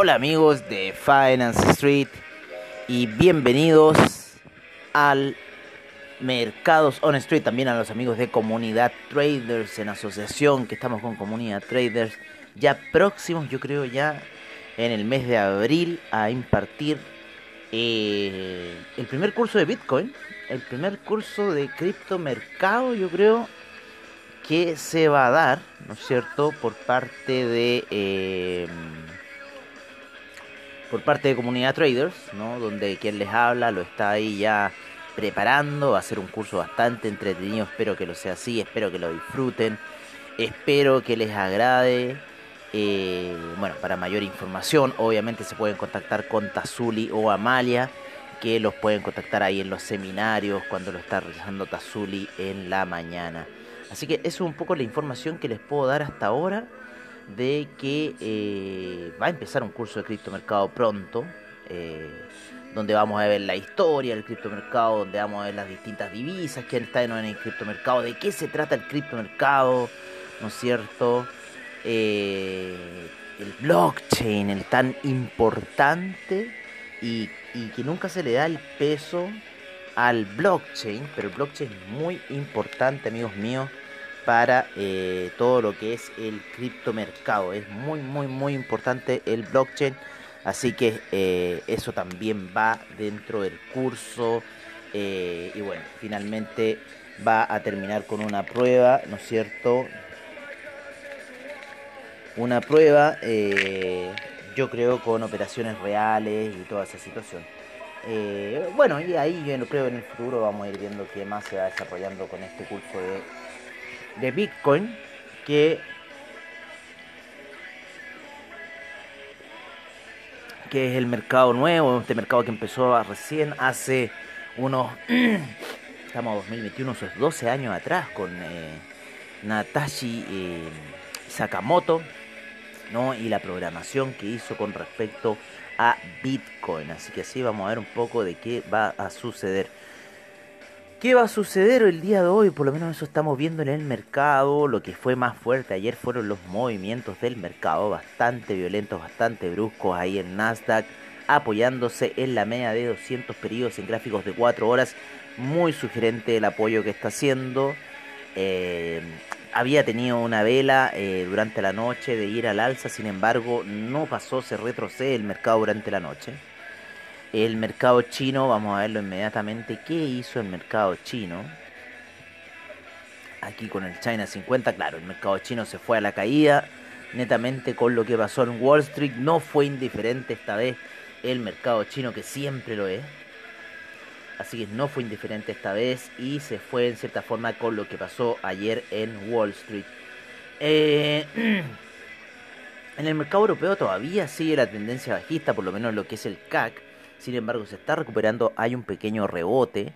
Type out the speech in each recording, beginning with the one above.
Hola amigos de Finance Street y bienvenidos al Mercados on Street, también a los amigos de Comunidad Traders en asociación que estamos con Comunidad Traders ya próximos, yo creo ya en el mes de abril a impartir eh, el primer curso de Bitcoin, el primer curso de criptomercado, yo creo que se va a dar, ¿no es cierto?, por parte de... Eh, por parte de Comunidad Traders, ¿no? donde quien les habla lo está ahí ya preparando, va a ser un curso bastante entretenido, espero que lo sea así, espero que lo disfruten, espero que les agrade. Eh, bueno, para mayor información, obviamente se pueden contactar con Tazuli o Amalia, que los pueden contactar ahí en los seminarios cuando lo está realizando Tazuli en la mañana. Así que eso es un poco la información que les puedo dar hasta ahora de que eh, va a empezar un curso de criptomercado pronto, eh, donde vamos a ver la historia del criptomercado, donde vamos a ver las distintas divisas que están en el criptomercado, de qué se trata el criptomercado, ¿no es cierto? Eh, el blockchain, el tan importante y, y que nunca se le da el peso al blockchain, pero el blockchain es muy importante, amigos míos para eh, todo lo que es el criptomercado. Es muy, muy, muy importante el blockchain. Así que eh, eso también va dentro del curso. Eh, y bueno, finalmente va a terminar con una prueba, ¿no es cierto? Una prueba, yo creo, con operaciones reales y toda esa situación. bueno, y ahí yo creo en el futuro vamos a ir viendo qué más se va desarrollando con este curso de de Bitcoin que, que es el mercado nuevo, este mercado que empezó recién hace unos, estamos 2021, 12 años atrás con eh, Natashi eh, Sakamoto, ¿no? y la programación que hizo con respecto a Bitcoin. Así que así vamos a ver un poco de qué va a suceder. ¿Qué va a suceder el día de hoy? Por lo menos eso estamos viendo en el mercado. Lo que fue más fuerte ayer fueron los movimientos del mercado, bastante violentos, bastante bruscos ahí en Nasdaq, apoyándose en la media de 200 periodos en gráficos de 4 horas. Muy sugerente el apoyo que está haciendo. Eh, había tenido una vela eh, durante la noche de ir al alza, sin embargo no pasó, se retrocede el mercado durante la noche. El mercado chino, vamos a verlo inmediatamente. ¿Qué hizo el mercado chino? Aquí con el China 50, claro, el mercado chino se fue a la caída. Netamente con lo que pasó en Wall Street, no fue indiferente esta vez el mercado chino, que siempre lo es. Así que no fue indiferente esta vez y se fue en cierta forma con lo que pasó ayer en Wall Street. Eh, en el mercado europeo todavía sigue la tendencia bajista, por lo menos lo que es el CAC sin embargo, se está recuperando, hay un pequeño rebote,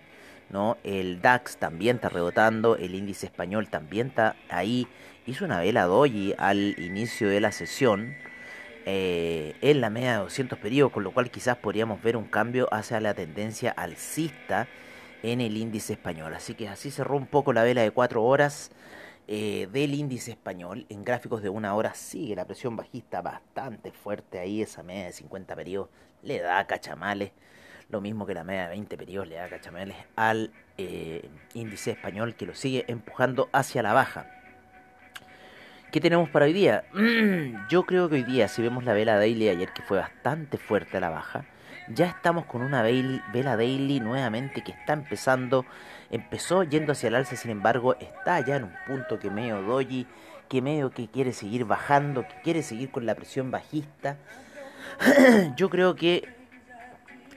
¿no? El DAX también está rebotando, el índice español también está ahí. Hizo una vela doji al inicio de la sesión eh, en la media de 200 periodos, con lo cual quizás podríamos ver un cambio hacia la tendencia alcista en el índice español. Así que así cerró un poco la vela de 4 horas. Eh, del índice español en gráficos de una hora sigue la presión bajista bastante fuerte ahí esa media de 50 periodos le da cachamales, lo mismo que la media de 20 periodos le da cachamales al eh, índice español que lo sigue empujando hacia la baja. ¿Qué tenemos para hoy día? Yo creo que hoy día, si vemos la vela daily de ayer que fue bastante fuerte a la baja, Ya estamos con una vela daily nuevamente que está empezando, empezó yendo hacia el alza, sin embargo está ya en un punto que medio doji, que medio que quiere seguir bajando, que quiere seguir con la presión bajista. Yo creo que,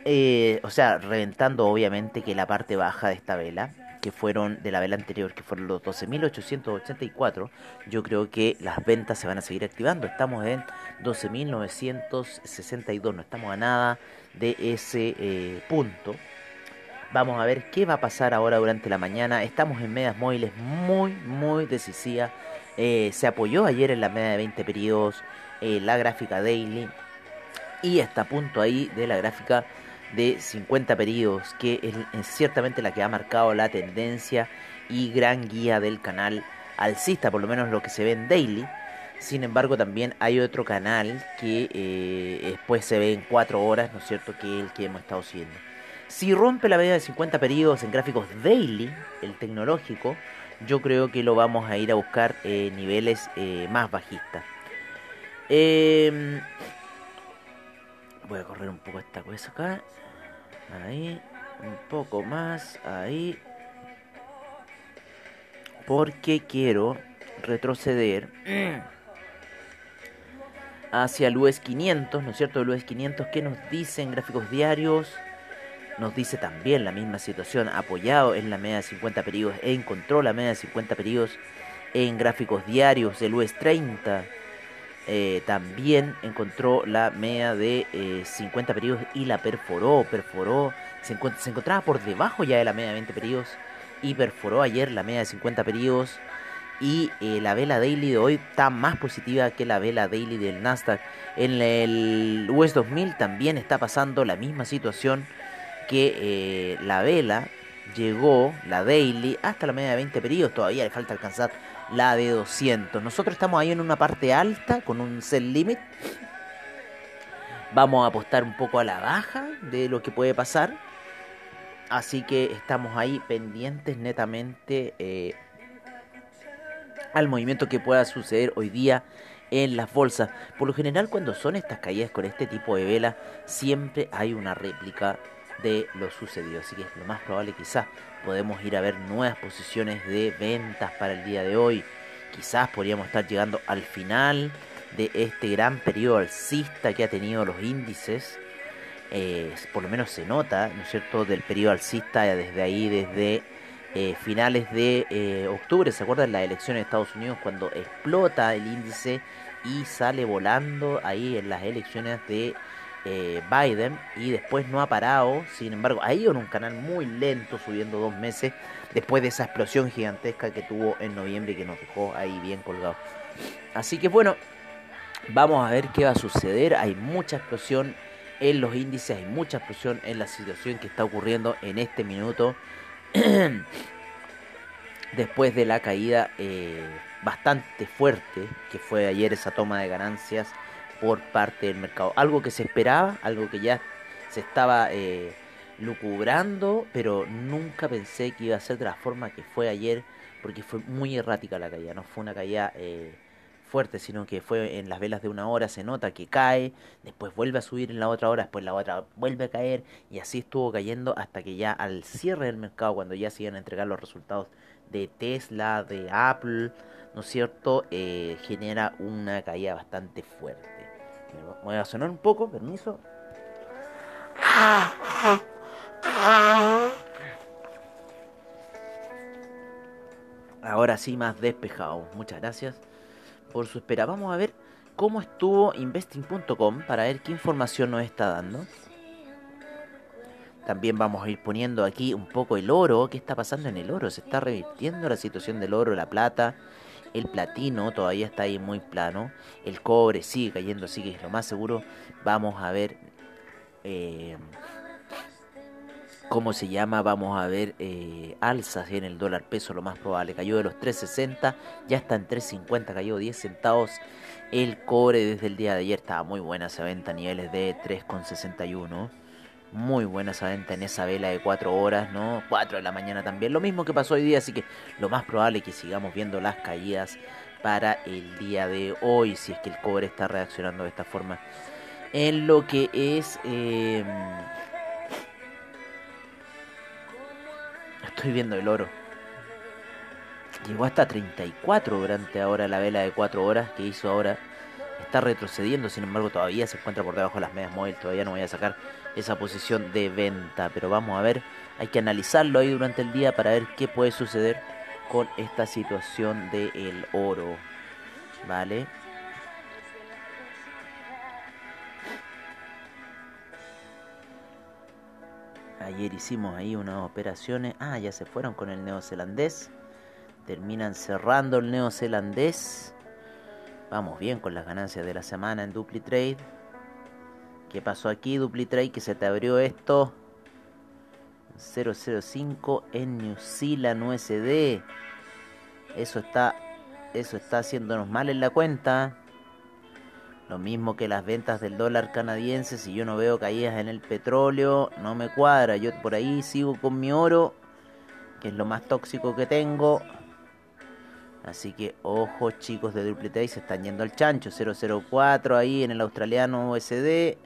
eh, o sea, reventando obviamente que la parte baja de esta vela, que fueron de la vela anterior, que fueron los 12.884, yo creo que las ventas se van a seguir activando. Estamos en 12.962, no estamos a nada de ese eh, punto. Vamos a ver qué va a pasar ahora durante la mañana. Estamos en medias móviles muy, muy decisivas. Eh, se apoyó ayer en la media de 20 periodos eh, la gráfica daily y está a punto ahí de la gráfica de 50 periodos, que es, ciertamente la que ha marcado la tendencia y gran guía del canal alcista, por lo menos lo que se ve en Daily. Sin embargo, también hay otro canal que eh, después se ve en 4 horas, ¿no es cierto?, que es el que hemos estado siguiendo. Si rompe la media de 50 periodos en gráficos daily, el tecnológico, yo creo que lo vamos a ir a buscar eh, niveles eh, más bajistas. Em, voy a correr un poco esta cosa acá. Ahí, un poco más, ahí. Porque quiero retroceder hacia el US 500, ¿no es cierto? El US 500 que nos dicen gráficos diarios. Nos dice también la misma situación, apoyado en la media de 50 periodos, e encontró la media de 50 periodos en gráficos diarios del US 30 eh, también encontró la media de 50 eh, periodos y la perforó, perforó, se, encontraba por debajo ya de la media de 20 periodos y perforó ayer la media de 50 periodos y eh, la vela daily de hoy está más positiva que la vela daily del Nasdaq. En el US 2000 también está pasando la misma situación que la vela llegó, la daily, hasta la media de 20 periodos, todavía le falta alcanzar la de 200. Nosotros estamos ahí en una parte alta con un sell limit. Vamos a apostar un poco a la baja de lo que puede pasar. Así que estamos ahí pendientes netamente eh, al movimiento que pueda suceder hoy día en las bolsas. Por lo general cuando son estas caídas con este tipo de vela, siempre hay una réplica de lo sucedido. Así que lo más probable quizás podemos ir a ver nuevas posiciones de ventas para el día de hoy. Quizás podríamos estar llegando al final de este gran periodo alcista que ha tenido los índices. Eh, por lo menos se nota, ¿no es cierto?, del periodo alcista desde ahí, desde eh, finales de eh, octubre. ¿Se acuerdan las elecciones de Estados Unidos cuando explota el índice y sale volando ahí en las elecciones de eh, Biden y después no ha parado. Sin embargo, ha ido en un canal muy lento, subiendo dos meses después de esa explosión gigantesca que tuvo en noviembre y que nos dejó ahí bien colgados. Así que bueno, vamos a ver qué va a suceder. Hay mucha explosión en los índices, hay mucha explosión en la situación que está ocurriendo en este minuto. después de la caída eh, bastante fuerte que fue ayer esa toma de ganancias por parte del mercado. Algo que se esperaba, algo que ya se estaba eh, lucubrando, pero nunca pensé que iba a ser de la forma que fue ayer, porque fue muy errática la caída, no fue una caída eh, fuerte, sino que fue en las velas de una hora, se nota que cae, después vuelve a subir en la otra hora, después la otra vuelve a caer, y así estuvo cayendo hasta que ya al cierre del mercado, cuando ya se iban a entregar los resultados de Tesla, de Apple, ¿no es cierto?, eh, genera una caída bastante fuerte. Voy a sonar un poco, permiso. Ahora sí, más despejado. Muchas gracias por su espera. Vamos a ver cómo estuvo investing.com para ver qué información nos está dando. También vamos a ir poniendo aquí un poco el oro. ¿Qué está pasando en el oro? ¿Se está revirtiendo la situación del oro, la plata? El platino todavía está ahí muy plano. El cobre sigue cayendo, así que es lo más seguro. Vamos a ver eh, cómo se llama. Vamos a ver eh, alzas en el dólar peso, lo más probable. Cayó de los 3.60, ya está en 3.50, cayó 10 centavos. El cobre desde el día de ayer estaba muy buena esa venta a niveles de 3.61 muy buena esa venta en esa vela de 4 horas, ¿no? 4 de la mañana también. Lo mismo que pasó hoy día, así que lo más probable es que sigamos viendo las caídas para el día de hoy, si es que el cobre está reaccionando de esta forma. en lo que es... Em, estoy viendo el oro. Llegó hasta 34 durante ahora la vela de 4 horas que hizo ahora. Está retrocediendo, sin embargo todavía se encuentra por debajo de las medias móviles. Todavía no voy a sacar esa posición de venta. Pero vamos a ver, hay que analizarlo ahí durante el día para ver qué puede suceder con esta situación del oro. ¿Vale? Ayer hicimos ahí unas operaciones. Ah, ya se fueron con el neozelandés. Terminan cerrando el neozelandés. Vamos bien con las ganancias de la semana en DupliTrade. ¿Qué pasó aquí, DupliTrade? Que se te abrió esto. 005 en New Zealand USD. Eso está, eso está haciéndonos mal en la cuenta. Lo mismo que las ventas del dólar canadiense, si yo no veo caídas en el petróleo, no me cuadra. Yo por ahí sigo con mi oro, que es lo más tóxico que tengo. Así que ojo chicos de Duplicate, se están yendo al chancho. 004 ahí en el australiano USD.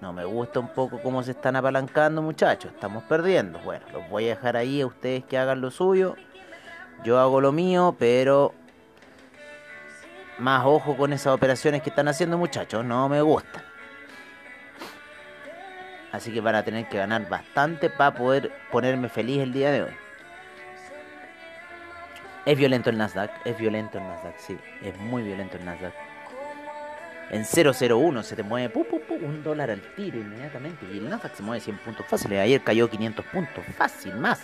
No me gusta un poco cómo se están apalancando muchachos. Estamos perdiendo. Bueno, los voy a dejar ahí a ustedes que hagan lo suyo. Yo hago lo mío, pero más ojo con esas operaciones que están haciendo muchachos, no me gustan. Así que van a tener que ganar bastante para poder ponerme feliz el día de hoy. Es violento el Nasdaq, es violento el Nasdaq, sí, es muy violento el Nasdaq. En 001 se te mueve un dólar al tiro inmediatamente y el Nasdaq se mueve 100 puntos fáciles. Ayer cayó 500 puntos, fácil, más,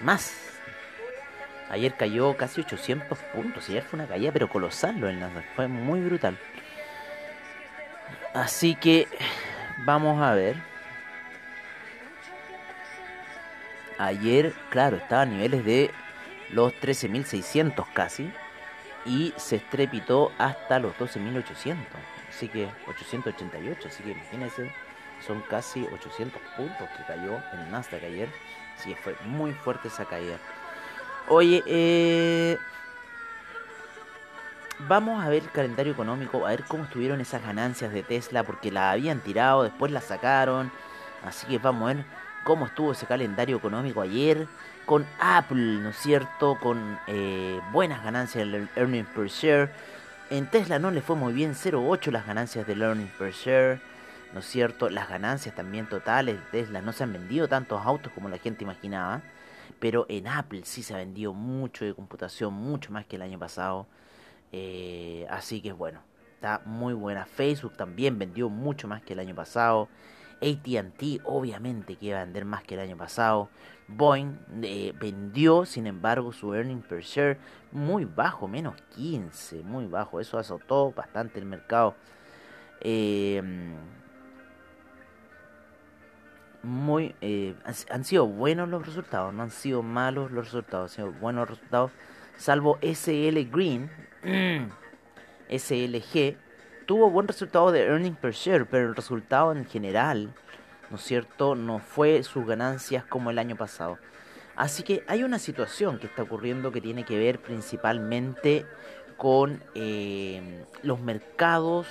más. Ayer cayó casi 800 puntos. Ayer fue una caída, pero colosal lo del Nasdaq. Fue muy brutal. Así que vamos a ver. Ayer, claro, estaba a niveles de los 13.600 casi. Y se estrepitó hasta los 12.800. Así que 888. Así que imagínense, son casi 800 puntos que cayó el Nasdaq ayer. Así que fue muy fuerte esa caída. Oye, eh, vamos a ver el calendario económico, a ver cómo estuvieron esas ganancias de Tesla, porque la habían tirado, después la sacaron. Así que vamos a ver cómo estuvo ese calendario económico ayer con Apple, ¿no es cierto? Con eh, buenas ganancias en el earning per share. En Tesla no le fue muy bien, 0.8 las ganancias del earning per share, ¿no es cierto? Las ganancias también totales de Tesla no se han vendido tantos autos como la gente imaginaba pero en Apple sí se ha vendido mucho de computación, mucho más que el año pasado. Eh, así que bueno, está muy buena. Facebook también vendió mucho más que el año pasado. ATT obviamente que iba a vender más que el año pasado. Boeing eh, vendió, sin embargo, su earning per share muy bajo, menos 15, muy bajo. Eso azotó bastante el mercado. Eh, muy eh, han, sido buenos los resultados, no han sido malos los resultados, han sido buenos resultados, salvo SL Green, SLG, tuvo buen resultado de earning per share, pero el resultado en general, ¿no es cierto?, no fue sus ganancias como el año pasado. Así que hay una situación que está ocurriendo que tiene que ver principalmente con eh, los mercados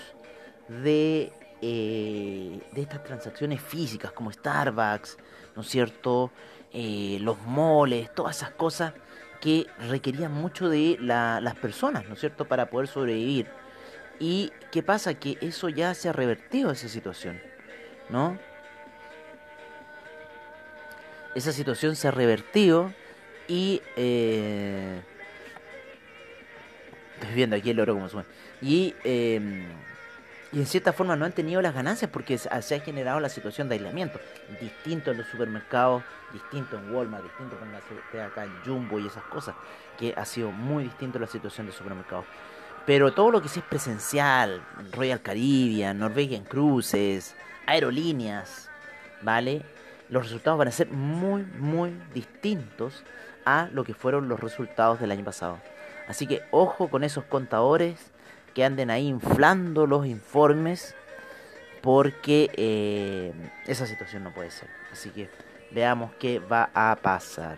de eh, de estas transacciones físicas como Starbucks, ¿no es cierto? Eh, los moles, todas esas cosas que requerían mucho de las personas, ¿no es cierto?, para poder sobrevivir. ¿Y qué pasa? Que eso ya se ha revertido esa situación, ¿no? Esa situación se ha revertido y... Eh, estoy viendo aquí el oro como sube. Y... Eh, y en cierta forma no han tenido las ganancias porque se ha generado la situación de aislamiento. Distinto en los supermercados, distinto en Walmart, distinto con la acá en Jumbo y esas cosas, que ha sido muy distinto la situación de supermercados. Pero todo lo que sí es presencial, Royal Caribbean, Norwegian Cruises, aerolíneas, ¿vale? Los resultados van a ser muy, muy distintos a lo que fueron los resultados del año pasado. Así que ojo con esos contadores que anden ahí inflando los informes porque eh, esa situación no puede ser. Así que veamos qué va a pasar.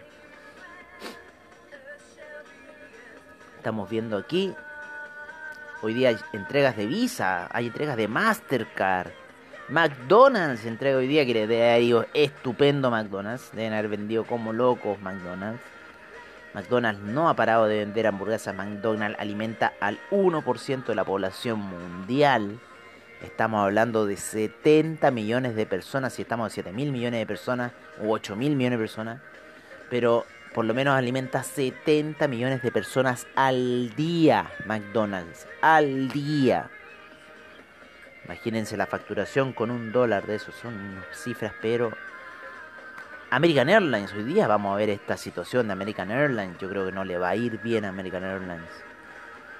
Estamos viendo aquí Hoy día hay entregas de Visa, hay entregas de Mastercard. McDonald's entrega hoy día que le dé a ellos estupendo McDonald's. Deben haber vendido como locos McDonald's. McDonald's no ha parado de vender hamburguesas. McDonald's alimenta al 1% de la población mundial. Estamos hablando de 70 millones de personas, si estamos a 7 mil millones de personas, o 8 mil millones de personas. Pero por lo menos alimenta 70 millones de personas al día, McDonald's, al día. Imagínense la facturación con un dólar de eso, son cifras, pero... American Airlines, hoy día vamos a ver esta situación de American Airlines, yo creo que no le va a ir bien a American Airlines.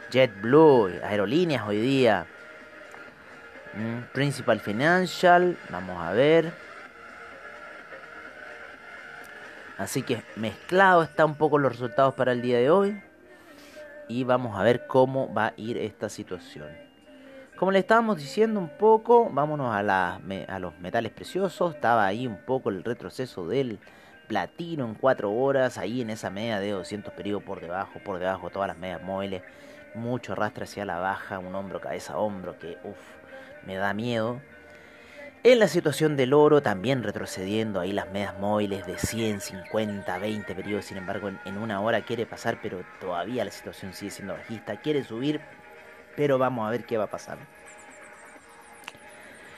JetBlue, aerolíneas hoy día. Mm, Principal Financial, vamos a ver. Así que mezclado está un poco los resultados para el día de hoy. Y vamos a ver cómo va a ir esta situación. Como le estábamos diciendo un poco, vámonos a, los metales preciosos. Estaba ahí un poco el retroceso del platino en 4 horas. Ahí en esa media de 200 periodos por debajo, por debajo, todas las medias móviles. Mucho arrastre hacia la baja, un hombro, cabeza, hombro, que uff, me da miedo. En la situación del oro también retrocediendo, ahí las medias móviles de 100, 50, 20 periodos, sin embargo en, una hora quiere pasar, pero todavía la situación sigue siendo bajista, quiere subir, pero vamos a ver qué va a pasar.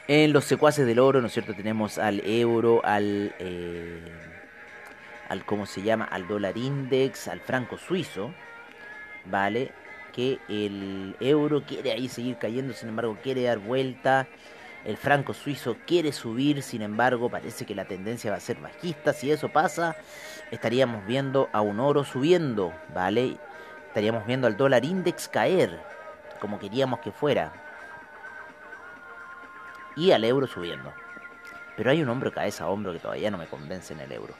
En los secuaces del oro, ¿no es cierto? Tenemos al euro, al, eh, al ¿cómo se llama? Al dólar index, al franco suizo, ¿vale? Que el euro quiere ahí seguir cayendo, sin embargo quiere dar vuelta el franco suizo quiere subir, sin embargo, parece que la tendencia va a ser bajista. Si eso pasa, estaríamos viendo a un oro subiendo, ¿vale? Estaríamos viendo al dólar index caer, como queríamos que fuera. Y al euro subiendo. Pero hay un hombro cabeza a hombro que todavía no me convence en el euro.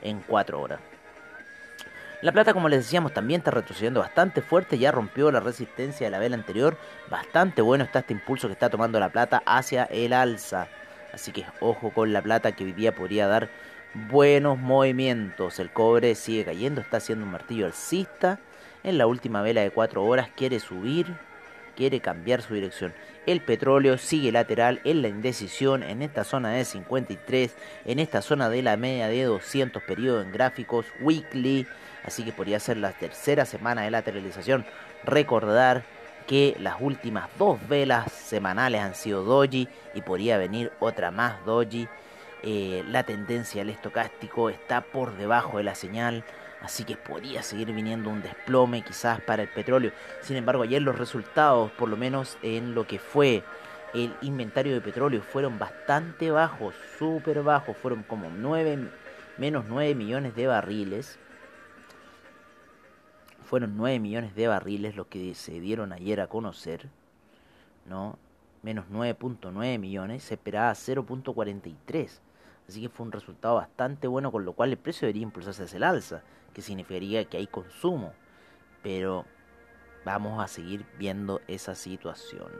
En cuatro horas. La plata, como les decíamos, también está retrocediendo bastante fuerte, ya rompió la resistencia de la vela anterior. Bastante bueno está este impulso que está tomando la plata hacia el alza. Así que ojo con la plata que hoy día podría dar buenos movimientos. El cobre sigue cayendo, está haciendo un martillo alcista. En la última vela de 4 horas quiere subir, quiere cambiar su dirección. El petróleo sigue lateral en la indecisión en esta zona de 53, en esta zona de la media de 200 periodos en gráficos weekly así que podría ser la tercera semana de lateralización. Recordar que las últimas dos velas semanales han sido doji y podría venir otra más doji. Eh, la tendencia al estocástico está por debajo de la señal, así que podría seguir viniendo un desplome quizás para el petróleo. Sin embargo, ayer los resultados, por lo menos en lo que fue el inventario de petróleo, fueron bastante bajos, súper bajos, fueron como 9, menos 9 millones de barriles fueron 9 millones de barriles los que se dieron ayer a conocer, ¿no? Menos 9.9 millones, se esperaba 0.43. Así que fue un resultado bastante bueno, con lo cual el precio debería impulsarse hacia el alza, que significaría que hay consumo. Pero vamos a seguir viendo esa situación.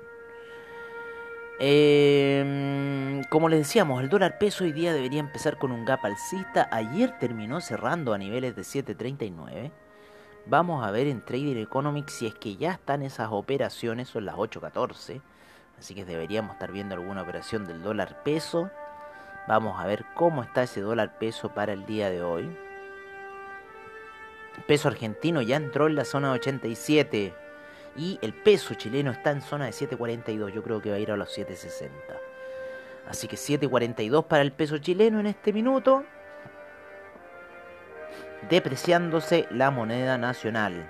Eh, como les decíamos, el dólar peso hoy día debería empezar con un gap alcista. Ayer terminó cerrando a niveles de 7.39. Vamos a ver en Trader Economics si es que ya están esas operaciones, son las 8.14. Así que deberíamos estar viendo alguna operación del dólar peso. Vamos a ver cómo está ese dólar peso para el día de hoy. El peso argentino ya entró en la zona 87. Y el peso chileno está en zona de 7.42. Yo creo que va a ir a los 7.60. Así que 7.42 para el peso chileno en este minuto depreciándose la moneda nacional.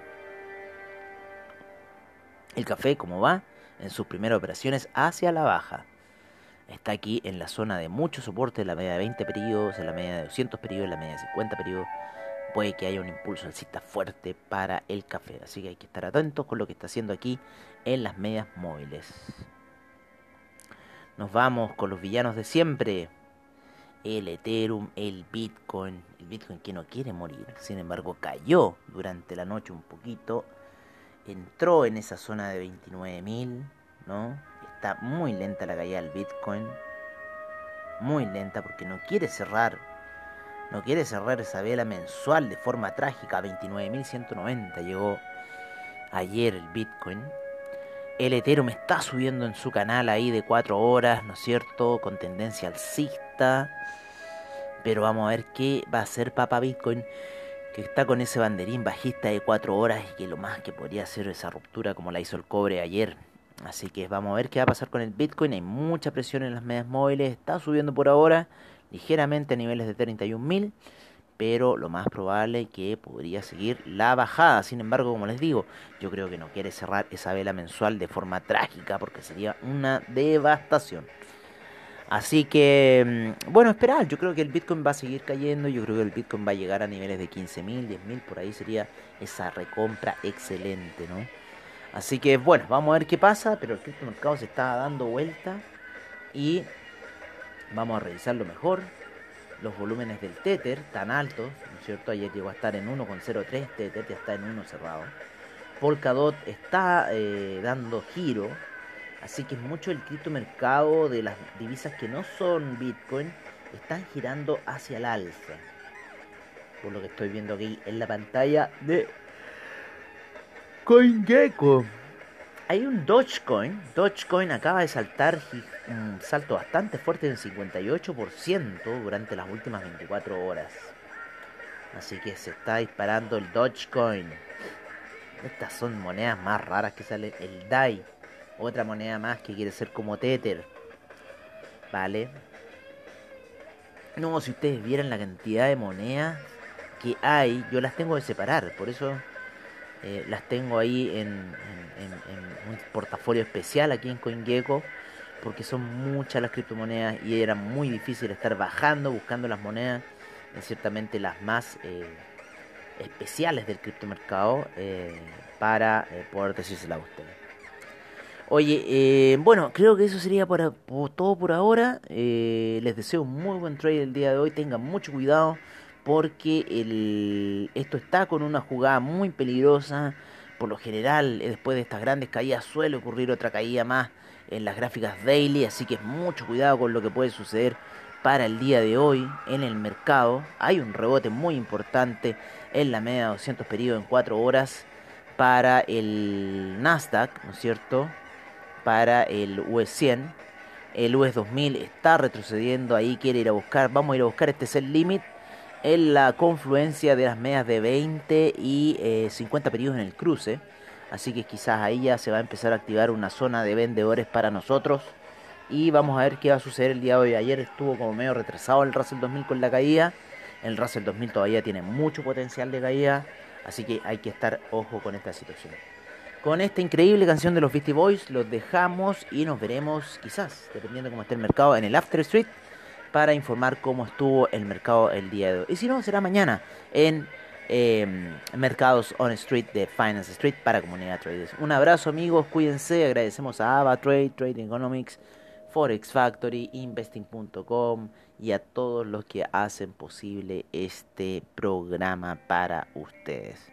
El café, como va, en sus primeras operaciones hacia la baja. Está aquí en la zona de mucho soporte, la media de 20 periodos, en la media de 200 periodos, en la media de 50 periodos. Puede que haya un impulso alcista fuerte para el café. Así que hay que estar atentos con lo que está haciendo aquí en las medias móviles. Nos vamos con los villanos de siempre el Ethereum, el Bitcoin, el Bitcoin que no quiere morir, sin embargo cayó durante la noche un poquito, entró en esa zona de 29.000, ¿no? Está muy lenta la caída del Bitcoin, muy lenta porque no quiere cerrar, no quiere cerrar esa vela mensual de forma trágica, 29.190 llegó ayer el Bitcoin. El Ethereum está subiendo en su canal ahí de 4 horas, ¿no es cierto? Con tendencia alcista. Pero vamos a ver qué va a hacer Papa Bitcoin, que está con ese banderín bajista de 4 horas y que lo más que podría hacer esa ruptura como la hizo el cobre ayer. Así que vamos a ver qué va a pasar con el Bitcoin. Hay mucha presión en las medias móviles. Está subiendo por ahora ligeramente a niveles de 31.000 pero lo más probable es que podría seguir la bajada. Sin embargo, como les digo, yo creo que no quiere cerrar esa vela mensual de forma trágica porque sería una devastación. Así que, mm, bueno, esperar. Yo creo que el Bitcoin va a seguir cayendo. Yo creo que el Bitcoin va a llegar a niveles de 15.000, 10.000. Por ahí sería esa recompra excelente, ¿no? Así que, bueno, vamos a ver qué pasa. Pero el criptomercado se está dando vuelta. Y vamos a revisarlo mejor los volúmenes del Tether tan altos, ¿no es cierto? Ayer llegó a estar en 1,03 Tether, ya está en 1 cerrado. Polkadot está eh, dando giro, así que mucho el criptomercado de las divisas que no son Bitcoin están girando hacia el alza. Por lo que estoy viendo aquí en la pantalla de CoinGecko. Hay un Dogecoin. Dogecoin acaba de saltar un salto bastante fuerte del 58% durante las últimas 24 horas. Así que se está disparando el Dogecoin. Estas son monedas más raras que sale el DAI. Otra moneda más que quiere ser como Tether. ¿Vale? No, si ustedes vieran la cantidad de monedas que hay, yo las tengo que separar. Por eso eh, las tengo ahí en, un portafolio especial aquí en CoinGecko porque son muchas las criptomonedas y era muy difícil estar bajando, buscando las monedas, ciertamente las más eh, especiales del criptomercado eh, para poder decírsela a ustedes. Oye, bueno, creo que eso sería por, todo por ahora. les deseo un muy buen trade el día de hoy. Tengan mucho cuidado porque el, esto está con una jugada muy peligrosa. Por lo general, eh, después de estas grandes caídas suele ocurrir otra caída más en las gráficas daily, así que mucho cuidado con lo que puede suceder para el día de hoy en el mercado. Hay un rebote muy importante en la media de 200 periodos en 4 horas para el Nasdaq, ¿no es cierto? Para el US 100. El US 2000 está retrocediendo, ahí quiere ir a buscar, vamos a ir a buscar este el limit en la confluencia de las medias de 20 y 50 eh, periodos en el cruce. Así que quizás ahí ya se va a empezar a activar una zona de vendedores para nosotros. Y vamos a ver qué va a suceder el día de hoy. Ayer estuvo como medio retrasado el Russell 2000 con la caída. El Russell 2000 todavía tiene mucho potencial de caída. Así que hay que estar ojo con esta situación. Con esta increíble canción de los Beastie Boys los dejamos y nos veremos quizás, dependiendo de cómo esté el mercado, en el After Street para informar cómo estuvo el mercado el día de hoy. Y si no, será mañana en em, Mercados on Street de Finance Street para comunidad traders. Un abrazo amigos, cuídense, agradecemos a Ava Trade, Trading Economics, Forex Factory, Investing.com y a todos los que hacen posible este programa para ustedes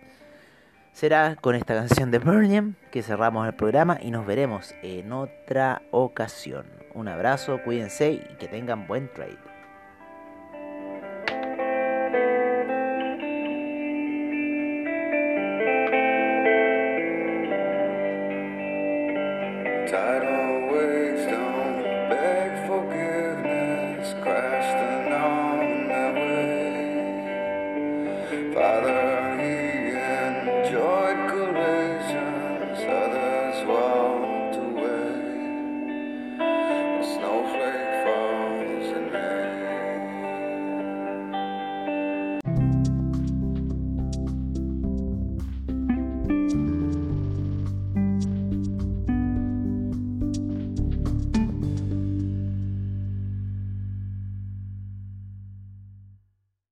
será con esta canción de Birmingham que cerramos el programa y nos veremos en otra ocasión. Un abrazo, cuídense y que tengan buen trade.